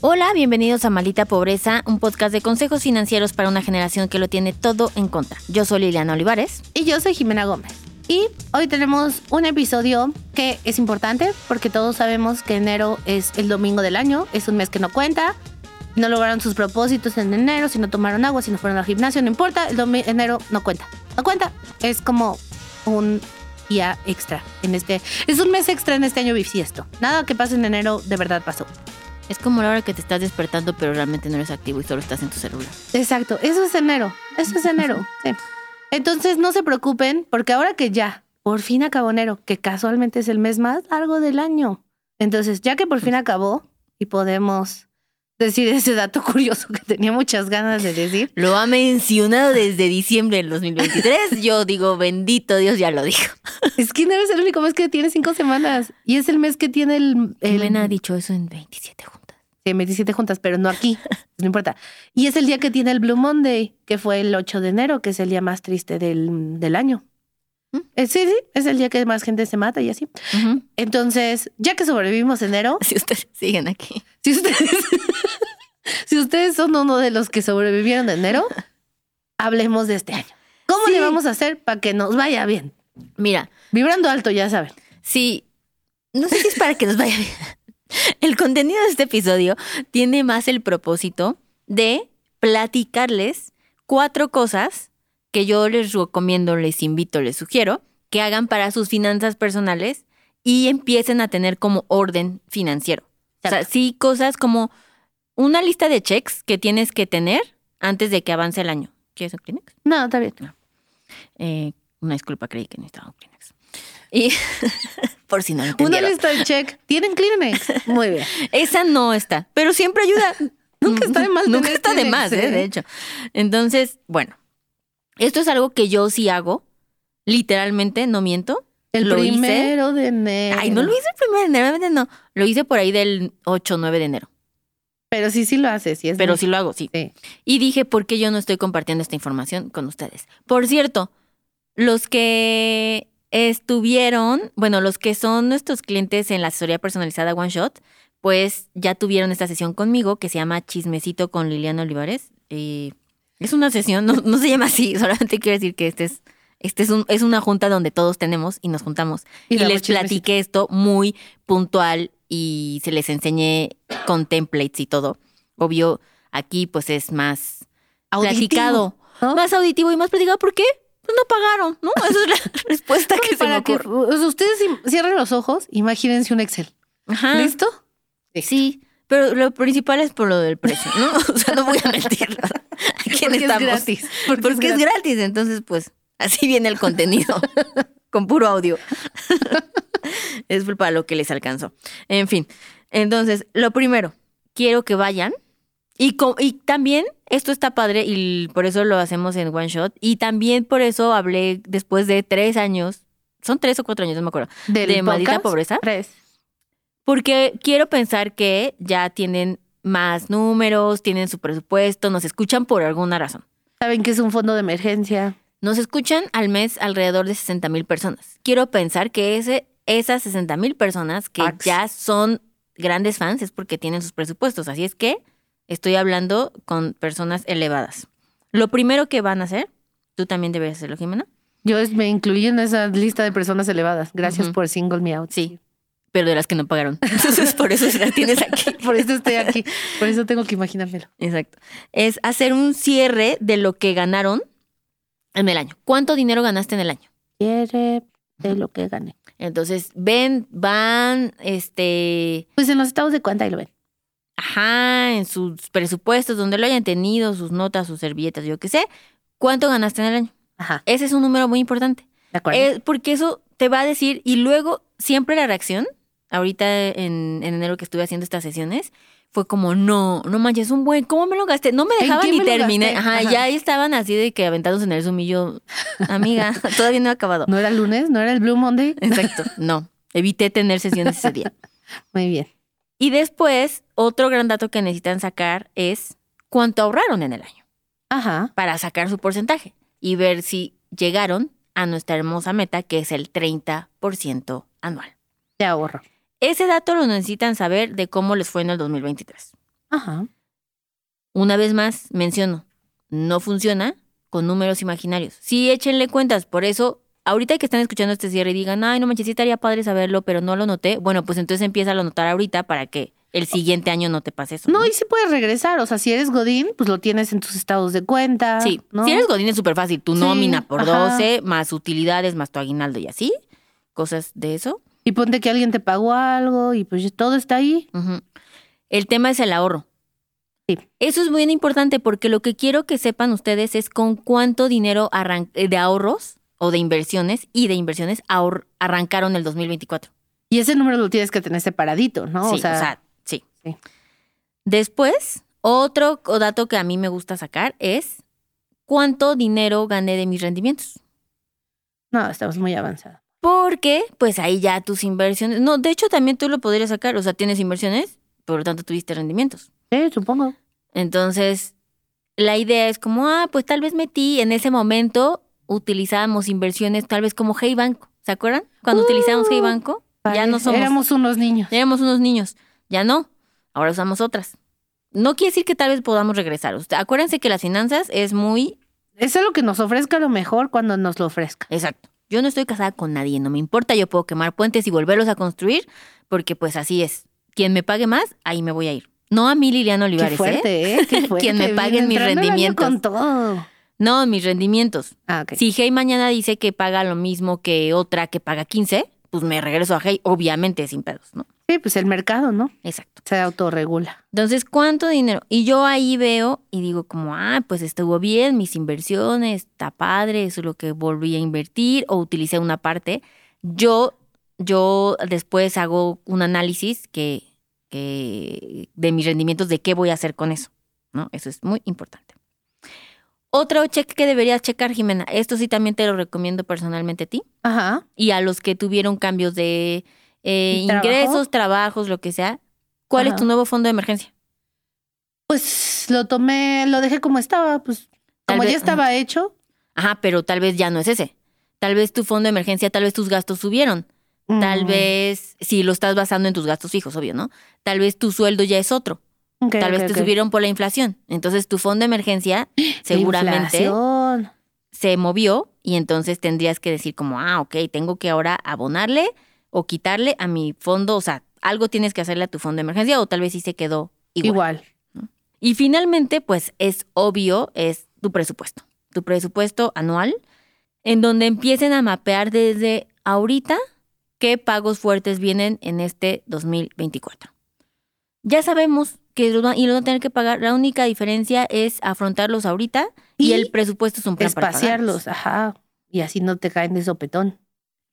Hola, bienvenidos a Maldita Pobreza, un podcast de consejos financieros para una generación que lo tiene todo en contra. Yo soy Liliana Olivares. Y yo soy Jimena Gómez. Y hoy tenemos un episodio que es importante porque todos sabemos que enero es el domingo del año, es un mes que no cuenta. No lograron sus propósitos en enero, si no tomaron agua, si no fueron al gimnasio, no importa, el enero no cuenta. No cuenta, es como un día extra en este... Es un mes extra en este año bisiesto. Nada que pase en enero de verdad pasó. Es como la hora que te estás despertando, pero realmente no eres activo y solo estás en tu celular. Exacto, eso es enero, eso es enero. sí. Entonces no se preocupen, porque ahora que ya, por fin acabó enero, que casualmente es el mes más largo del año. Entonces, ya que por fin acabó y podemos decir ese dato curioso que tenía muchas ganas de decir, Lo ha mencionado desde diciembre del 2023. Yo digo, bendito Dios, ya lo dijo. es que enero es el único mes que tiene cinco semanas y es el mes que tiene el... el Jimena ha dicho eso en 27 juntas. Sí, 27 juntas, pero no aquí, no importa. Y es el día que tiene el Blue Monday, que fue el 8 de enero, que es el día más triste del, del año. Eh, sí, sí, es el día que más gente se mata y así. Entonces, ya que sobrevivimos enero, Si ustedes siguen aquí. si ustedes, si ustedes son uno de los que sobrevivieron enero, hablemos de este año. ¿Cómo Sí. le vamos a hacer para que nos vaya bien? Mira, Vibrando alto, ya saben. Sí, no sé si es para que nos vaya bien. El contenido de este episodio tiene más el propósito de platicarles cuatro cosas que yo les recomiendo, les invito, les sugiero que hagan para sus finanzas personales y empiecen a tener como orden financiero. O sea, Exacto. sí, cosas como una lista de checks que tienes que tener antes de que avance el año. ¿Quieres un Kleenex? No, está bien. Eh, una disculpa, creí que necesitaba un Kleenex. Y por si no lo Una entendieron. lista de check. ¿Tienen Kleenex? Muy bien. Esa no está, pero siempre ayuda. Nunca está de más Nunca está de más, ¿eh? ¿eh? de hecho. Entonces, bueno, esto es algo que yo sí hago. Literalmente, no miento. El Lo hice. primero de enero. Ay, no lo hice el primero de enero, realmente no. Lo hice por ahí del 8 o 9 de enero. Pero sí, sí lo hace, sí es Pero sí lo hago, sí. Sí. Y dije, ¿por qué yo no estoy compartiendo esta información con ustedes? Por cierto, los que estuvieron, bueno, los que son nuestros clientes en la asesoría personalizada One Shot, pues ya tuvieron esta sesión conmigo que se llama Chismecito con Liliana Olivares. Y es una sesión, no, no se llama así, solamente quiero decir que este es, este es, un, es una junta donde todos tenemos y nos juntamos. Y les platiqué esto muy puntual y se les enseñé con templates y todo. Obvio, aquí pues es más Auditivo, platicado, ¿no? más auditivo y más platicado. ¿Por qué? Pues no pagaron, ¿no? Esa es la respuesta que se me Para que ocurre. sea, ustedes cierren los ojos, imagínense un Excel. Ajá. ¿Listo? Sí, pero lo principal es por lo del precio, ¿no? O sea, no voy a mentir. ¿A quién Porque es estamos? gratis. Porque, Porque es es gratis, entonces pues así viene el contenido, con puro audio. es para lo que les alcanzó. En fin, entonces, lo primero, quiero que vayan y, y también, esto está padre y por eso lo hacemos en One Shot y también por eso hablé después de tres años, son tres o cuatro años, no me acuerdo, de maldita pobreza. Tres. Porque quiero pensar que ya tienen más números, tienen su presupuesto, nos escuchan por alguna razón. Saben que es un fondo de emergencia. Nos escuchan al mes alrededor de 60 mil personas. Quiero pensar que ese, esas 60 mil personas que ya son grandes fans es porque tienen sus presupuestos. Así es que estoy hablando con personas elevadas. Lo primero que van a hacer, tú también debes hacerlo, Jimena, Yo me incluí en esa lista de personas elevadas. Gracias Ujú. por single me out. Sí. Pero de las que no pagaron. Entonces, por eso la tienes aquí. Por eso estoy aquí. Por eso tengo que imaginármelo. Exacto. Es hacer un cierre de lo que ganaron en el año. ¿Cuánto dinero ganaste en el año? Quiere de lo que gane. Entonces, ven, van, este, Pues en los estados de cuenta y lo ven. ajá, en sus presupuestos, donde lo hayan tenido, sus notas, sus servilletas, yo qué sé, ¿cuánto ganaste en el año? Ajá. Ese es un número muy importante. ¿De acuerdo? Eh, porque eso te va a decir, y luego siempre la reacción, ahorita en, en enero que estuve haciendo estas sesiones, fue como, no, no manches, un buen, ¿cómo me lo gasté? No me ¿En dejaban ni terminar. Ajá, Ajá. ya estaban así de que aventados en el Zoom y yo, amiga, todavía no he acabado. ¿No era lunes? ¿No era el Blue Monday? Exacto, no. Evité tener sesiones ese día. Muy bien. Y después, otro gran dato que necesitan sacar es cuánto ahorraron en el año Ajá. para sacar su porcentaje y ver si llegaron a nuestra hermosa meta que es el 30% anual. De ahorro. Ese dato lo necesitan saber de cómo les fue en el 2023. Ajá. Una vez más, menciono, no funciona con números imaginarios. Sí, échenle cuentas, por eso, ahorita que están escuchando este cierre y digan, ay, no manches, sí estaría padre saberlo, pero no lo noté, bueno, pues entonces empieza a notar ahorita para que el siguiente año no te pase eso. No, y si puedes regresar. O sea, si eres Godín, pues lo tienes en tus estados de cuenta. Sí, ¿no? si eres Godín es súper fácil, tu Sí, nómina por ajá. 12, más utilidades, más tu aguinaldo y así, cosas de eso. Y ponte que alguien te pagó algo y pues todo está ahí. El tema es el ahorro. Sí. Eso es muy importante porque lo que quiero que sepan ustedes es con cuánto dinero eh, de ahorros o de inversiones y de inversiones arrancaron el 2024. Y ese número lo tienes que tener separadito, ¿no? sí, o sea, sí. Sí. Después, otro dato que a mí me gusta sacar es cuánto dinero gané de mis rendimientos. no, estamos muy avanzados. Porque, pues ahí ya tus inversiones. No, de hecho, también tú lo podrías sacar. O sea, tienes inversiones, por lo tanto tuviste rendimientos. Sí, supongo. Entonces, la idea es como, ah, pues tal vez metí en ese momento, utilizábamos inversiones tal vez como Hey Banco. ¿Se acuerdan? Cuando utilizábamos Hey Banco, ya no somos. Éramos unos niños. éramos unos niños. Ya no. Ahora usamos otras. No quiere decir que tal vez podamos regresar. Acuérdense que las finanzas es muy es lo que nos ofrezca lo mejor cuando nos lo ofrezca. Exacto. Yo no estoy casada con nadie, no me importa, yo puedo quemar puentes y volverlos a construir, porque pues así es. Quien me pague más, ahí me voy a ir. No a mí, Liliana Olivares, Qué ¿eh? fuerte, ¿eh? Qué fuerte. Quien me paguen mis rendimientos. Con todo. No, mis rendimientos. Ah. Si Hey mañana dice que paga lo mismo que otra que paga 15, pues me regreso a Hey, obviamente sin pedos, ¿no? Sí, pues el mercado, ¿no? Exacto. Se autorregula. Entonces, ¿cuánto dinero? Y yo ahí veo y digo como, ah, pues estuvo bien, mis inversiones, está padre, eso es lo que volví a invertir o utilicé una parte. Yo, yo después hago un análisis que, que de mis rendimientos, de qué voy a hacer con eso, ¿no? Eso es muy importante. Otro check que deberías checar, Jimena, esto sí también te lo recomiendo personalmente a ti Ajá. y a los que tuvieron cambios de eh, ¿Trabajo? ingresos, trabajos, lo que sea. ¿Cuál es tu nuevo fondo de emergencia? Pues lo tomé, lo dejé como estaba, pues Tal como vez- ya estaba hecho. Ajá, pero tal vez ya no es ese. Tal vez tu fondo de emergencia, tal vez tus gastos subieron. Tal Mm, vez, si lo estás basando en tus gastos fijos, obvio, ¿no? Tal vez tu sueldo ya es otro. Tal vez te subieron por la inflación. Entonces tu fondo de emergencia seguramente inflación. se movió y entonces tendrías que decir como, ah, ok, tengo que ahora abonarle o quitarle a mi fondo, o sea, algo tienes que hacerle a tu fondo de emergencia o tal vez sí se quedó igual. Igual. Y finalmente, pues es obvio, es tu presupuesto, tu presupuesto anual, en donde empiecen a mapear desde ahorita qué pagos fuertes vienen en este 2024. Ya sabemos que lo van, y lo van a tener que pagar, la única diferencia es afrontarlos ahorita y, Y el presupuesto es un plan para pagarlos. Espaciarlos, ajá. Y así no te caen de sopetón.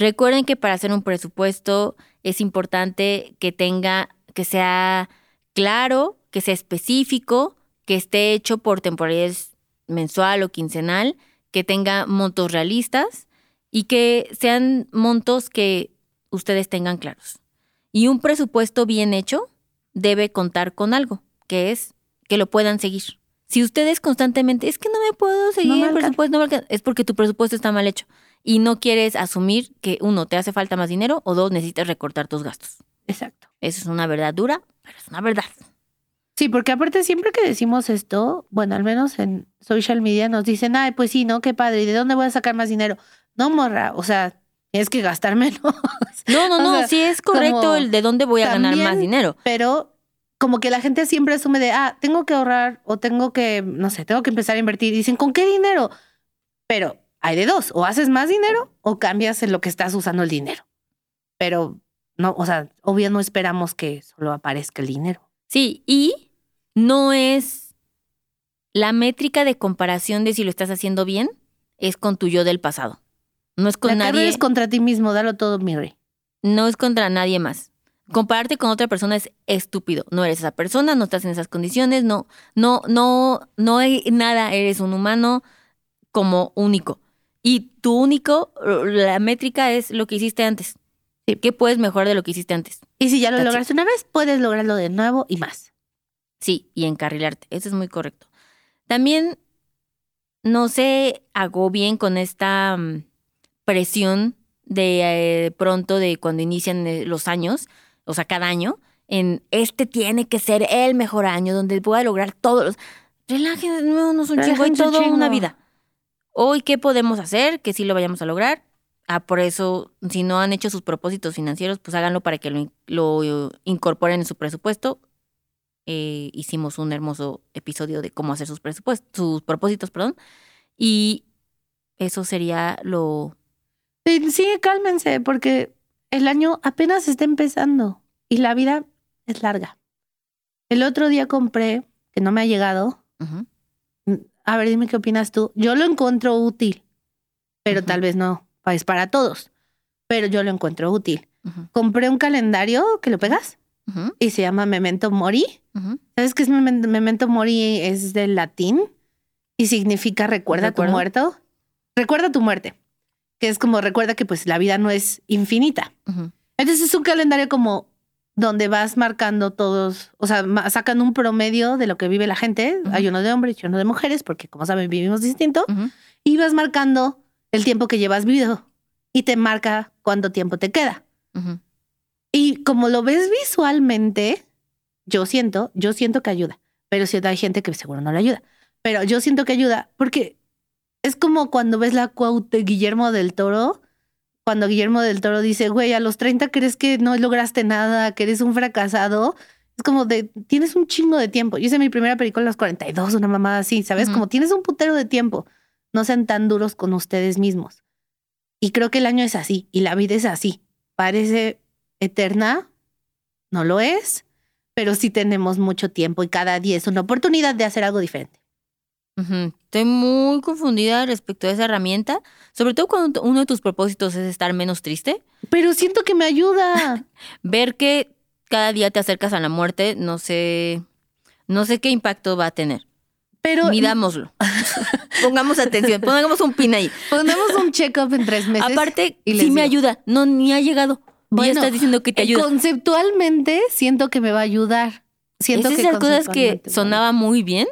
Recuerden que para hacer un presupuesto es importante que tenga, que sea claro, que sea específico, que esté hecho por temporalidades mensual o quincenal, que tenga montos realistas y que sean montos que ustedes tengan claros. Y un presupuesto bien hecho debe contar con algo, que es que lo puedan seguir. Si ustedes constantemente, es que no me puedo seguir el alcanza". presupuesto, no me alcanza", es porque tu presupuesto está mal hecho y no quieres asumir que uno, te hace falta más dinero o dos, necesitas recortar tus gastos. Exacto. Eso es una verdad dura, pero es una verdad. Sí, porque aparte siempre que decimos esto, bueno, al menos en social media nos dicen, ay, pues sí, ¿no? Qué padre, ¿y de dónde voy a sacar más dinero? No, morra, o sea, tienes que gastar menos. No, no, O no, sea, sí es correcto el de dónde voy a ganar más dinero. Pero como que la gente siempre asume de, ah, tengo que ahorrar o tengo que, no sé, tengo que empezar a invertir. Dicen, ¿con qué dinero? Pero hay de dos, o haces más dinero o cambias en lo que estás usando el dinero. Pero no, o sea, obvio no esperamos que solo aparezca el dinero. Sí, y no es la métrica de comparación de si lo estás haciendo bien, es con tu yo del pasado. No es con la nadie. es contra ti mismo, dalo todo, mi rey. No es contra nadie más. Compararte con otra persona es estúpido. No eres esa persona, no estás en esas condiciones, no, no, no, no hay nada. Eres un humano como único. Y tu único, la métrica es lo que hiciste antes. ¿Qué puedes mejorar de lo que hiciste antes? Y si ya lo That's it. lograste una vez, puedes lograrlo de nuevo y más. Sí, y encarrilarte. Eso es muy correcto. También no se agobien con esta mm, presión de eh, pronto de cuando inician eh, los años, o sea, cada año, en este tiene que ser el mejor año donde voy a lograr todos los... Relájense, no, no es un chingo, hay toda una vida. Hoy, ¿qué podemos hacer? Que sí lo vayamos a lograr. Ah, por eso, si no han hecho sus propósitos financieros, pues háganlo para que lo, in- lo incorporen en su presupuesto eh, hicimos un hermoso episodio de cómo hacer sus presupuestos, sus propósitos, perdón. Y eso sería lo. Sí, sí, cálmense, porque el año apenas está empezando y la vida es larga. El otro día compré, que no me ha llegado. Ujú, A ver, dime qué opinas tú. Yo lo encuentro útil, pero tal vez no, es para todos. Pero yo lo encuentro útil. Compré un calendario que lo pegas y se llama Memento Mori. ¿Sabes qué es Memen- Memento Mori? Es del latín y significa recuerda ¿Recuerdo? tu muerto. Recuerda tu muerte, que es como recuerda que pues la vida no es infinita. Entonces es un calendario como donde vas marcando todos, o sea, sacan un promedio de lo que vive la gente. Ujú. Hay uno de hombres y uno de mujeres, porque como saben vivimos distinto. Y vas marcando el tiempo que llevas vivido y te marca cuánto tiempo te queda. Y como lo ves visualmente, yo siento, yo siento que ayuda. Pero sí hay gente que seguro no le ayuda. Pero yo siento que ayuda porque es como cuando ves la quote de Guillermo del Toro, cuando Guillermo del Toro dice, güey, a los 30 crees que no lograste nada, que eres un fracasado. Es como de, tienes un chingo de tiempo. Yo hice mi primera película a los 42, una mamá así, ¿sabes? Como tienes un putero de tiempo. No sean tan duros con ustedes mismos. Y creo que el año es así y la vida es así. Parece eterna, no lo es, pero sí tenemos mucho tiempo y cada día es una oportunidad de hacer algo diferente. Estoy muy confundida respecto a esa herramienta, sobre todo cuando uno de tus propósitos es estar menos triste. Pero siento que me ayuda. Ver que cada día te acercas a la muerte, no sé, no sé qué impacto va a tener. Pero Midámoslo. Pongamos atención, pongamos un pin ahí. ponemos un check-up en tres meses. Aparte, y sí me ayuda. No, ni ha llegado. y ya Bueno, estás diciendo que te ayuda. Conceptualmente siento que me va a ayudar. Siento es que esas cosas que va a sonaba muy bien.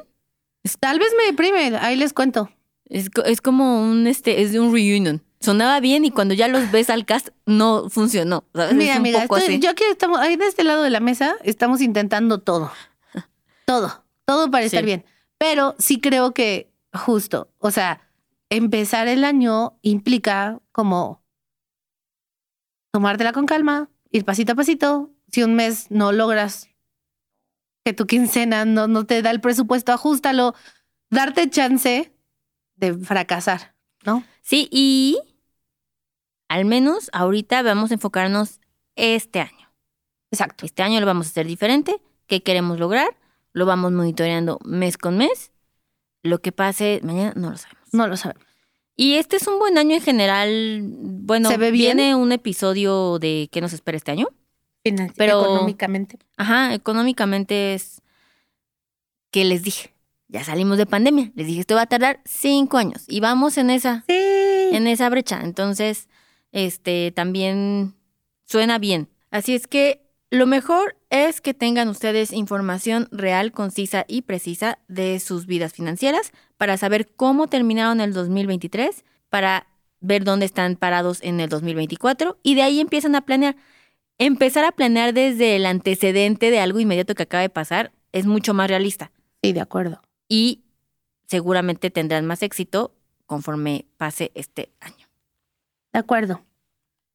Ayudar. Tal vez me deprime, ahí les cuento. Es, es como un este, es de un reunion. Sonaba bien y cuando ya los ves al cast no funcionó. ¿sabes? Mira, es un amiga, poco estoy- así. yo aquí estamos, ahí de este lado de la mesa, estamos intentando todo. Todo, todo para estar bien. Pero sí creo que justo, o sea, empezar el año implica como tomártela con calma, ir pasito a pasito. Si un mes no logras que tu quincena no, no te da el presupuesto, ajustalo. Darte chance de fracasar, ¿no? Sí, y al menos ahorita vamos a enfocarnos este año. Exacto. Este año lo vamos a hacer diferente. ¿Qué queremos lograr? Lo vamos monitoreando mes con mes. Lo que pase mañana no lo sabemos. No lo sabemos. Y este es un buen año en general. Bueno, ¿Se ve bien? viene un episodio de qué nos espera este año. Pero- económicamente. Ajá, económicamente es que les dije, ya salimos de pandemia. Les dije, esto va a tardar cinco años y vamos en esa, Sí. en esa brecha. Entonces, este también suena bien. Así es que lo mejor es que tengan ustedes información real, concisa y precisa de sus vidas financieras para saber cómo terminaron el 2023, para ver dónde están parados en el 2024 y de ahí empiezan a planear. Empezar a planear desde el antecedente de algo inmediato que acaba de pasar es mucho más realista Sí, de acuerdo. y seguramente tendrán más éxito conforme pase este año. De acuerdo.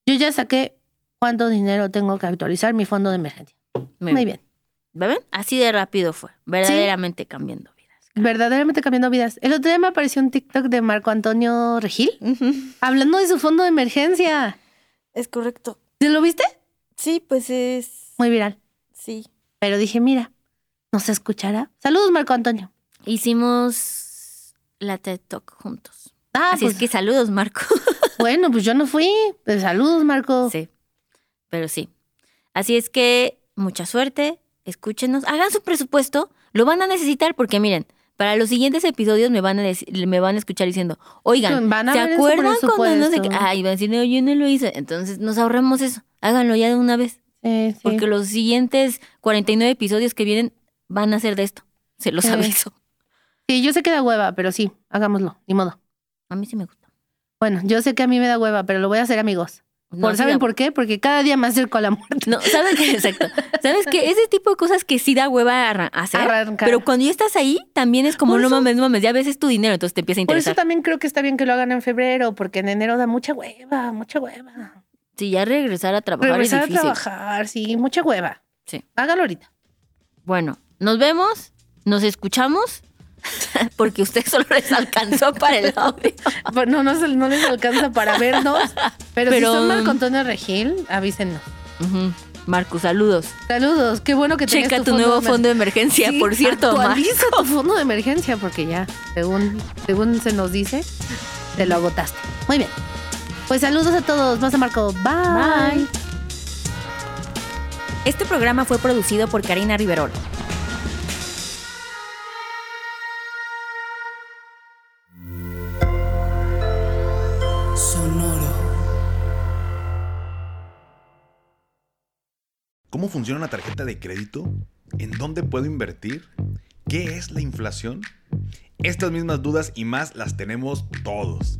Yo ya saqué cuánto dinero tengo que actualizar mi fondo de emergencia. Muy bien. ¿Ven? Así de rápido fue, verdaderamente cambiando vidas. Verdaderamente cambiando vidas. El otro día me apareció un TikTok de Marco Antonio Regil hablando de su fondo de emergencia. Es correcto. ¿Te lo viste? Sí, pues es... Muy viral. Sí. Pero dije, mira, no se escuchará. Saludos, Marco Antonio. Hicimos la TED Talk juntos. Ah, Así pues es que saludos, Marco. bueno, pues yo no fui. Pues saludos, Marco. Sí, pero sí. Así es que mucha suerte, escúchenos, hagan su presupuesto, lo van a necesitar porque miren, para los siguientes episodios me van a decir, me van a escuchar diciendo, oigan, Van a ¿se acuerdan cuando no sé qué? Ay, van a decir, no, yo no lo hice. Entonces nos ahorramos eso, háganlo ya de una vez, Sí, sí. porque los siguientes 49 episodios que vienen van a ser de esto, se los Sí. aviso. Sí, yo sé que da hueva, pero sí, hagámoslo, ni modo. A mí sí me gusta. Bueno, yo sé que a mí me da hueva, pero lo voy a hacer, amigos. No, por, ¿Saben da- por qué? Porque cada día me acerco a la muerte. No, ¿sabes qué? Exacto. ¿Sabes qué? Ese tipo de cosas que sí da hueva hacer. Arrancar. Pero cuando ya estás ahí, también es como, no mames, no mames, ya ves es tu dinero, entonces te empieza a Por eso interesar. también creo que está bien que lo hagan en febrero, porque en enero da mucha hueva, mucha hueva. Sí, ya regresar a trabajar Regresar es a difícil. trabajar, sí, mucha hueva. Sí. Hágalo ahorita. Bueno, nos vemos, nos escuchamos, porque usted solo les alcanzó para el audio. No, no, no les alcanza para vernos, pero, Pero- si son Marco Antonio Regil, avísenos. Marco, saludos. Saludos, qué bueno que tenés Checa tu, nuevo de fondo de emergencia, Sí, por cierto, actualiza Marco. tu fondo de emergencia porque ya, según, según se nos dice, te lo agotaste. Muy bien. Pues saludos a todos. Más a Marco. Bye. Bye. Este programa fue producido por Karina Riverol. Sonoro. ¿Cómo funciona una tarjeta de crédito? ¿En dónde puedo invertir? ¿Qué es la inflación? Estas mismas dudas y más las tenemos todos.